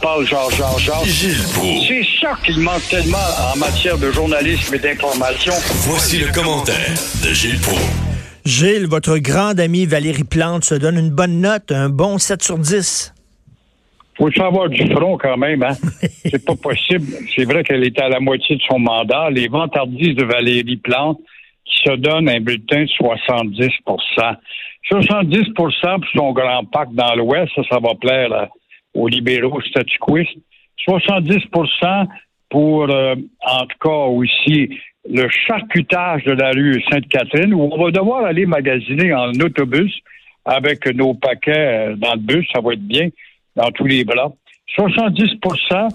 Paul Georges Georges. Gilles Proulx. C'est ça qu'il manque tellement en matière de journalisme et d'information. Voici le commentaire de Gilles Proulx. Gilles, votre grande amie Valérie Plante se donne une bonne note, un bon 7 sur 10. Faut savoir du front quand même, hein. C'est pas possible. C'est vrai qu'elle était à la moitié de son mandat. Les vantardises de Valérie Plante qui se donne un bulletin de 70% 70% pour son grand pacte dans l'Ouest, ça, ça va plaire à- aux libéraux statuquistes. 70% pour, euh, en tout cas, aussi le charcutage de la rue Sainte-Catherine, où on va devoir aller magasiner en autobus avec nos paquets euh, dans le bus, ça va être bien, dans tous les bras. 70%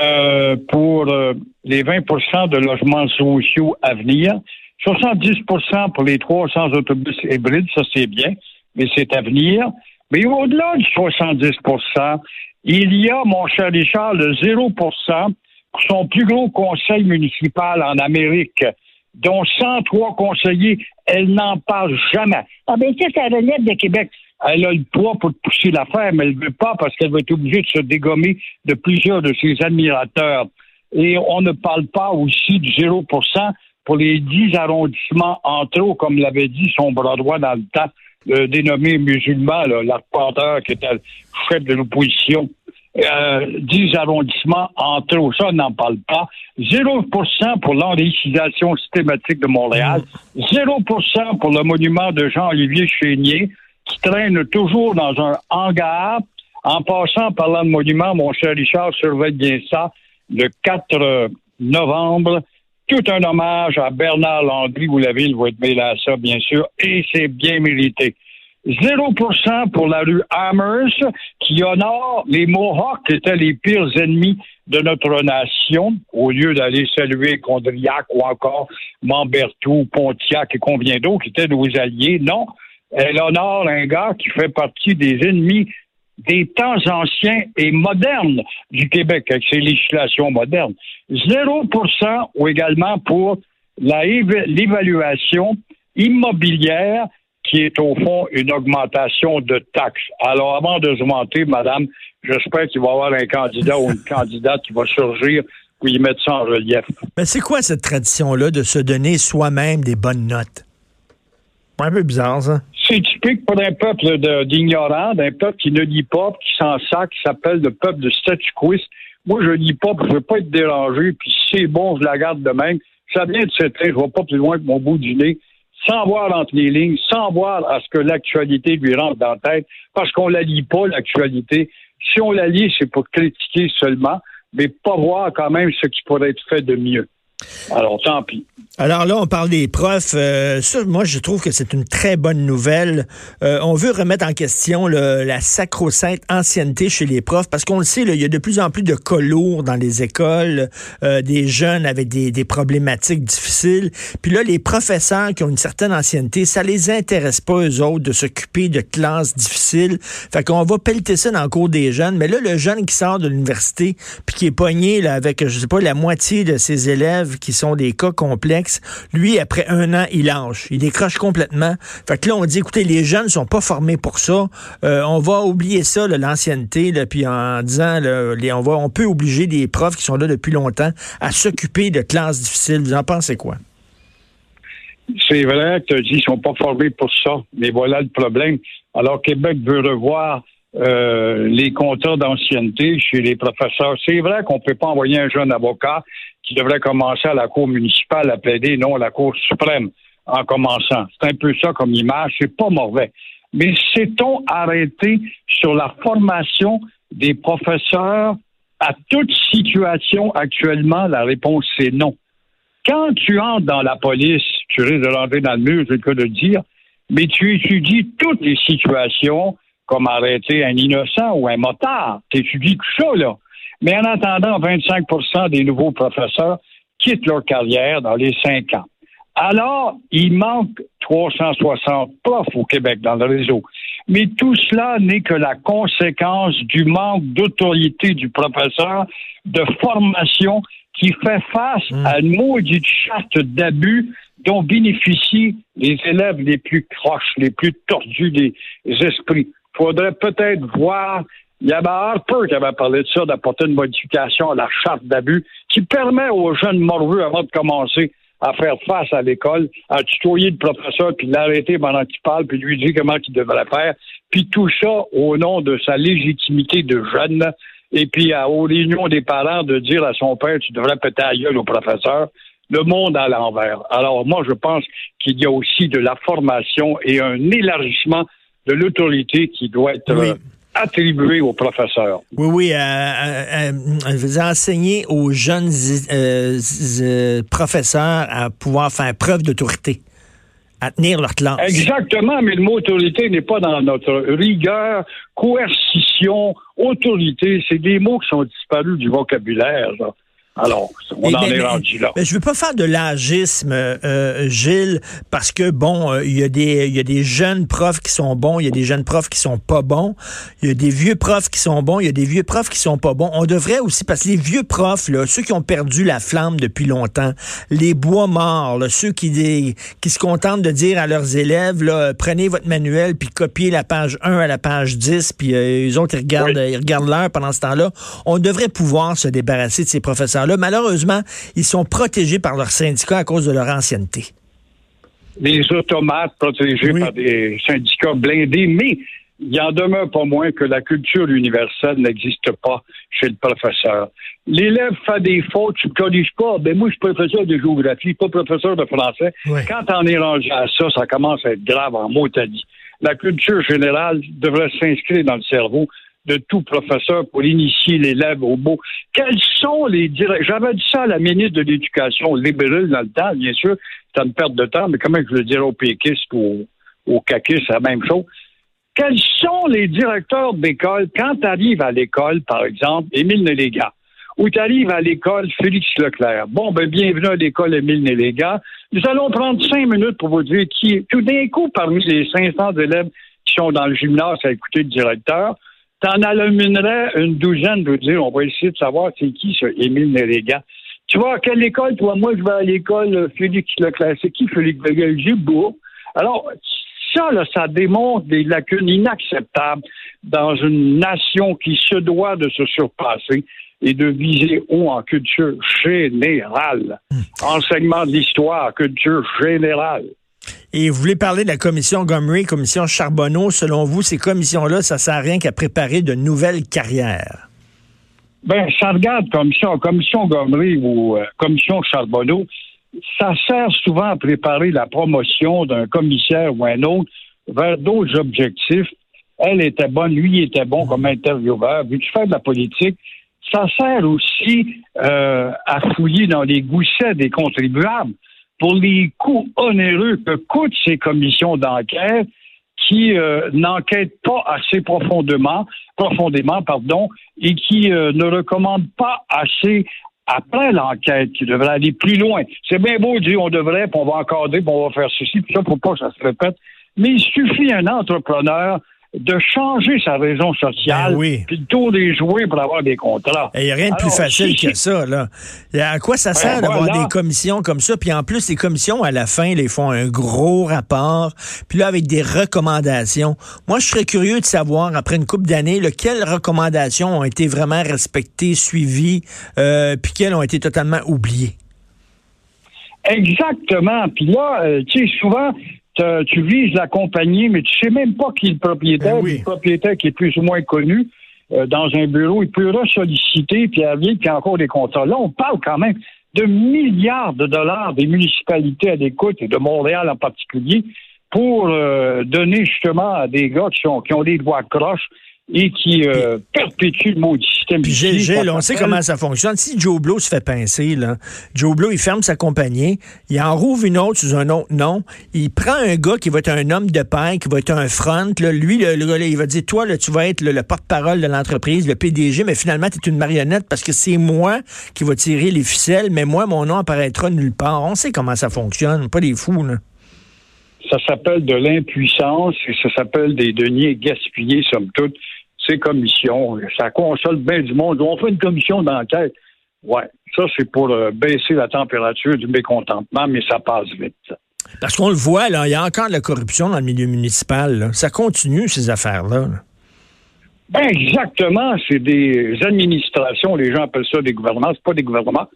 euh, pour euh, les 20% de logements sociaux à venir. 70% pour les 300 autobus hybrides, ça c'est bien, mais c'est à venir. Mais au-delà du 70% il y a, mon cher Richard, le 0 pour son plus gros conseil municipal en Amérique, dont 103 conseillers, elle n'en parle jamais. Ah ben c'est la relève de Québec. Elle a le poids pour pousser l'affaire, mais elle ne veut pas parce qu'elle va être obligée de se dégommer de plusieurs de ses admirateurs. Et on ne parle pas aussi du 0% pour les 10 arrondissements en trop, comme l'avait dit son bras droit dans le temps, dénommé musulman, l'arpenteur qui était chef de l'opposition. Euh, 10 arrondissements en trop, ça, n'en parle pas. 0 pour l'enricisation systématique de Montréal. 0 pour le monument de Jean-Olivier Chénier, qui traîne toujours dans un hangar. En passant, parlant de monument, mon cher Richard, surveille bien ça. Le 4 novembre, tout un hommage à Bernard Landry, vous l'avez, il va être mêlé à ça, bien sûr, et c'est bien mérité. 0% pour la rue Amherst, qui honore les Mohawks, qui étaient les pires ennemis de notre nation, au lieu d'aller saluer Condriac ou encore Mambertou, Pontiac et combien d'autres qui étaient nos alliés. Non, elle honore un gars qui fait partie des ennemis des temps anciens et modernes du Québec, avec ses législations modernes. 0 ou également pour l'évaluation immobilière qui est au fond une augmentation de taxes. Alors, avant de se vanter, madame, j'espère qu'il va y avoir un candidat ou une candidate qui va surgir pour y mettre ça en relief. Mais c'est quoi cette tradition-là de se donner soi-même des bonnes notes? Un peu bizarre, ça. C'est typique pour un peuple d'ignorants, d'un peuple qui ne lit pas, qui s'en sac, qui s'appelle le peuple de statuquistes. Moi, je lis pas, je veux pas être dérangé, puis c'est bon, je la garde de même. Ça vient de cette je vais pas plus loin que mon bout du nez, sans voir entre les lignes, sans voir à ce que l'actualité lui rentre dans la tête, parce qu'on la lit pas, l'actualité. Si on la lit, c'est pour critiquer seulement, mais pas voir quand même ce qui pourrait être fait de mieux. Alors, tant pis. Alors là, on parle des profs. Euh, ça, moi, je trouve que c'est une très bonne nouvelle. Euh, on veut remettre en question la sacro-sainte ancienneté chez les profs parce qu'on le sait, il y a de plus en plus de cas dans les écoles, euh, des jeunes avec des, problématiques difficiles. Puis là, les professeurs qui ont une certaine ancienneté, ça les intéresse pas, eux autres, de s'occuper de classes difficiles. Fait qu'on va pelleter ça dans le cours des jeunes. Mais là, le jeune qui sort de l'université puis qui est pogné avec, je sais pas, la moitié de ses élèves qui sont des cas complexes, lui, après un an, il lâche. Il décroche complètement. Fait que là, on dit, écoutez, les jeunes sont pas formés pour ça. Euh, on va oublier ça, l'ancienneté, puis en disant, on, va, on peut obliger des profs qui sont là depuis longtemps à s'occuper de classes difficiles. Vous en pensez quoi? C'est vrai tu as dit qu'ils sont pas formés pour ça, mais voilà le problème. Alors, Québec veut revoir euh, les contrats d'ancienneté chez les professeurs. C'est vrai qu'on peut pas envoyer un jeune avocat qui devrait commencer à la Cour municipale à plaider, non à la Cour suprême en commençant. C'est un peu ça comme image, c'est pas mauvais. Mais sait-on arrêter sur la formation des professeurs à toute situation actuellement? La réponse, c'est non. Quand tu entres dans la police, tu risques de rentrer dans le mur, je le cas de le dire, mais tu étudies toutes les situations, comme arrêter un innocent ou un motard. Tu étudies tout ça, là. Mais en attendant, 25% des nouveaux professeurs quittent leur carrière dans les cinq ans. Alors, il manque 360 profs au Québec dans le réseau. Mais tout cela n'est que la conséquence du manque d'autorité du professeur, de formation qui fait face hmm. à une maudite charte d'abus dont bénéficient les élèves les plus croches, les plus tordus des esprits. Il faudrait peut-être voir, il y avait Harper qui avait parlé de ça, d'apporter une modification à la charte d'abus qui permet aux jeunes morveux, avant de commencer à faire face à l'école, à tutoyer le professeur, puis l'arrêter pendant qu'il parle, puis lui dire comment il devrait faire, puis tout ça au nom de sa légitimité de jeune, et puis à, aux réunions des parents de dire à son père, tu devrais péter à gueule au professeur, le monde à l'envers. Alors moi, je pense qu'il y a aussi de la formation et un élargissement de l'autorité qui doit être euh, attribué aux professeurs. Oui, oui, euh, euh, vous enseigner aux jeunes professeurs à pouvoir faire preuve d'autorité à tenir leur classe. Exactement, mais le mot autorité n'est pas dans notre rigueur, coercition, autorité. C'est des mots qui sont disparus du vocabulaire. Alors, on en est rendu là. Mais je veux pas faire de l'agisme, euh, Gilles, parce que bon, euh, il y a des il y a des jeunes profs qui sont bons, il y a des jeunes profs qui sont pas bons, il y a des vieux profs qui sont bons, il y a des vieux profs qui sont pas bons. On devrait aussi parce que les vieux profs là, ceux qui ont perdu la flamme depuis longtemps, les bois morts, là, ceux qui qui se contentent de dire à leurs élèves là, prenez votre manuel puis copiez la page 1 à la page 10 puis euh, les autres ils regardent ils regardent l'heure pendant ce temps-là. On devrait pouvoir se débarrasser de ces professeurs malheureusement, ils sont protégés par leur syndicat à cause de leur ancienneté. Les automates protégés par des syndicats blindés, mais il en demeure pas moins que la culture universelle n'existe pas chez le professeur. L'élève fait des fautes, tu ne corriges pas. Ben moi, je suis professeur de géographie, pas professeur de français. Quand on est rendu à ça, ça commence à être grave en mot dit. La culture générale devrait s'inscrire dans le cerveau de tout professeur pour initier l'élève au beau. Quels sont les J'avais dit ça à la ministre de l'Éducation libérale dans le temps, bien sûr, c'est une perte de temps, mais comment je le dirais aux péquistes ou aux caquistes, c'est la même chose. Quels sont les directeurs d'école? Quand tu arrives à l'école, par exemple, Émile Néléga, ou tu arrives à l'école Félix Leclerc. Bon, ben, bienvenue à l'école Émile Néléga. Nous allons prendre cinq minutes pour vous dire qui, tout d'un coup, parmi les 500 élèves qui sont dans le gymnase à écouter le directeur, T'en alluminerais une douzaine de dire, on va essayer de savoir c'est qui ce Émile Néréga. Tu vois, à quelle école, toi, moi, je vais à l'école Félix Leclerc. C'est qui Félix Leclerc? beau. Alors, ça, là, ça démontre des lacunes inacceptables dans une nation qui se doit de se surpasser et de viser haut en culture générale. Hmm. Enseignement de l'histoire, culture générale. Et vous voulez parler de la commission Gomery, commission Charbonneau. Selon vous, ces commissions-là, ça sert à rien qu'à préparer de nouvelles carrières? Ben, ça regarde commission, commission Gomery ou euh, commission Charbonneau. Ça sert souvent à préparer la promotion d'un commissaire ou un autre vers d'autres objectifs. Elle était bonne, lui était bon comme intervieweur. Vu-tu faire de la politique, ça sert aussi euh, à fouiller dans les goussets des contribuables pour les coûts onéreux que coûtent ces commissions d'enquête qui euh, n'enquêtent pas assez profondément, profondément pardon, et qui euh, ne recommandent pas assez après l'enquête, qui devrait aller plus loin. C'est bien beau de dire on devrait, puis on va encoder, puis on va faire ceci, puis ça, pour pas que ça se répète. Mais il suffit un entrepreneur de changer sa raison sociale, ben puis de tour des jouets pour avoir des contrats. Il n'y a rien de plus facile que ça. Là. À quoi ça sert d'avoir des commissions comme ça? Puis en plus, les commissions, à la fin, ils font un gros rapport, puis là, avec des recommandations. Moi, je serais curieux de savoir, après une couple d'années, quelles recommandations ont été vraiment respectées, suivies, euh, puis quelles ont été totalement oubliées. Exactement. Puis là, euh, tu sais, souvent, tu vises la compagnie, mais tu sais même pas qui est le propriétaire. Ben le propriétaire qui est plus ou moins connu euh, dans un bureau, il peut ressolliciter, puis arriver, puis encore des contrats. Là, on parle quand même de milliards de dollars des municipalités à l'écoute, et de Montréal en particulier, pour euh, donner justement à des gars qui, ont, qui ont des voix croches, et qui euh, perpétue le maudit système. Puis Gilles, on sait comment ça fonctionne. Si Joe Blow se fait pincer, là, Joe Blow, il ferme sa compagnie, il en rouvre une autre sous un autre nom, il prend un gars qui va être un homme de pain, qui va être un front, là, lui, le, gars, il va dire, toi, là, tu vas être le, porte-parole de l'entreprise, le PDG, mais finalement, tu es une marionnette parce que c'est moi qui va tirer les ficelles, mais moi, mon nom apparaîtra nulle part. On sait comment ça fonctionne, pas des fous, là. Ça s'appelle de l'impuissance et ça s'appelle des deniers gaspillés, somme toute ces commissions. Ça console bien du monde. On fait une commission d'enquête. Ouais, ça, c'est pour euh, baisser la température du mécontentement, mais ça passe vite. Parce qu'on le voit, là, il y a encore de la corruption dans le milieu municipal. Ça continue, ces affaires-là. Ben exactement. C'est des administrations. Les gens appellent ça des gouvernements. C'est pas des gouvernements.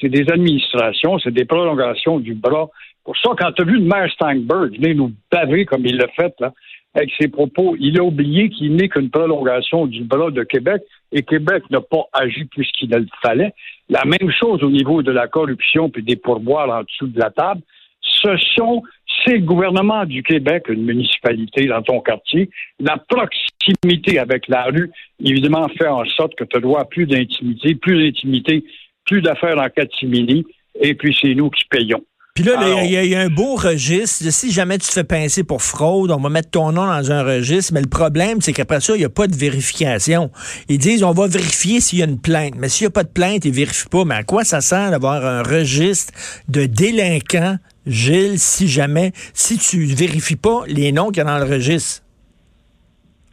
C'est des administrations. C'est des prolongations du bras. Pour ça, quand tu as vu le maire Steinberg venir nous baver comme il l'a fait, là, avec ses propos. Il a oublié qu'il n'est qu'une prolongation du bras de Québec et Québec n'a pas agi plus qu'il ne le fallait. La même chose au niveau de la corruption puis des pourboires en dessous de la table. Ce sont ces gouvernements du Québec, une municipalité dans ton quartier, la proximité avec la rue, évidemment, fait en sorte que tu dois plus d'intimité, plus d'intimité, plus d'affaires en catimini, et puis c'est nous qui payons. Puis là, il y, a un beau registre. Si jamais tu te fais pincer pour fraude, on va mettre ton nom dans un registre. Mais le problème, c'est qu'après ça, il n'y a pas de vérification. Ils disent, on va vérifier s'il y a une plainte. Mais s'il n'y a pas de plainte, ils ne vérifient pas. Mais à quoi ça sert d'avoir un registre de délinquants, Gilles, si jamais, si tu ne vérifies pas les noms qu'il y a dans le registre?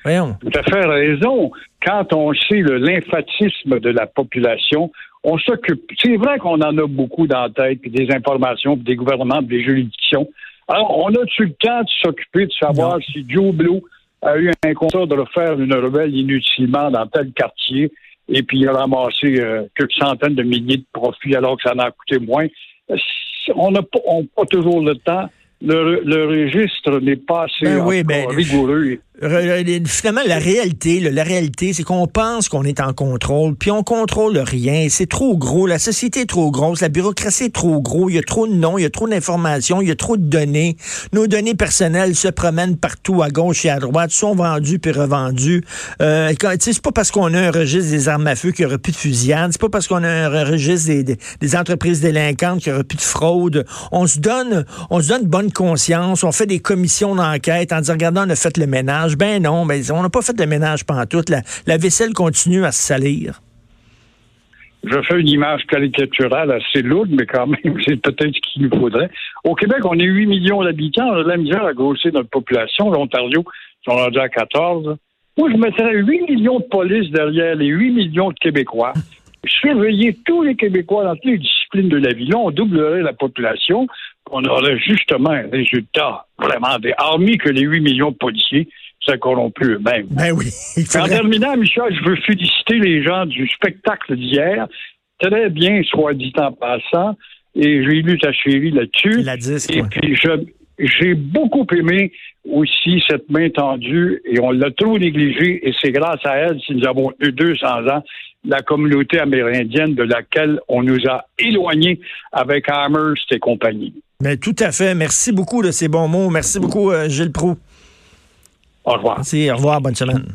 Voyons. Tu as fait raison. Quand on sait le lymphatisme de la population, on s'occupe. C'est vrai qu'on en a beaucoup dans la tête, puis des informations, puis des gouvernements, puis des juridictions. Alors, on a-tu le temps de s'occuper de savoir si Joe Blue a eu un contrat de refaire une rebelle inutilement dans tel quartier, et puis il a ramassé euh, quelques centaines de milliers de profits alors que ça en a coûté moins. On n'a pas toujours le temps. Le, le registre n'est pas assez ben ben, rigoureux. Finalement, la réalité, la réalité, c'est qu'on pense qu'on est en contrôle, puis on contrôle rien. C'est trop gros. La société est trop grosse. La bureaucratie est trop gros. Il y a trop de noms, il y a trop d'informations, il y a trop de données. Nos données personnelles se promènent partout, à gauche et à droite, sont vendues puis revendues. Euh, c'est pas parce qu'on a un registre des armes à feu qu'il n'y aura plus de fusillades. C'est pas parce qu'on a un registre des, des, entreprises délinquantes qu'il n'y aura plus de fraude. On se donne, on se donne bonne conscience. On fait des commissions d'enquête en disant, regardez, on a fait le ménage. Ben non, mais on n'a pas fait de ménage pantoute. La, la vaisselle continue à se salir. Je fais une image caricaturale assez lourde, mais quand même, c'est peut-être ce qu'il nous faudrait. Au Québec, on est 8 millions d'habitants. On a de la misère à grossir notre population. L'Ontario, sont rendus à 14. Moi, je mettrais 8 millions de polices derrière les 8 millions de Québécois. Surveiller tous les Québécois dans toutes les disciplines de la vie. Là, on doublerait la population. On aurait justement un résultat vraiment des armées que les 8 millions de policiers c'est corrompu eux-mêmes. Ben oui. En terminant, Michel, je veux féliciter les gens du spectacle d'hier. Très bien, soit dit en passant. Et j'ai lu ta chérie là-dessus. La disque, Et puis, j'ai beaucoup aimé aussi cette main tendue et on l'a trop négligée et c'est grâce à elle si nous avons eu 200 ans la communauté amérindienne de laquelle on nous a éloignés avec Amherst et compagnie. Mais ben, tout à fait. Merci beaucoup de ces bons mots. Merci beaucoup, euh, Gilles Proux. Au revoir. Merci, au revoir, bonne semaine.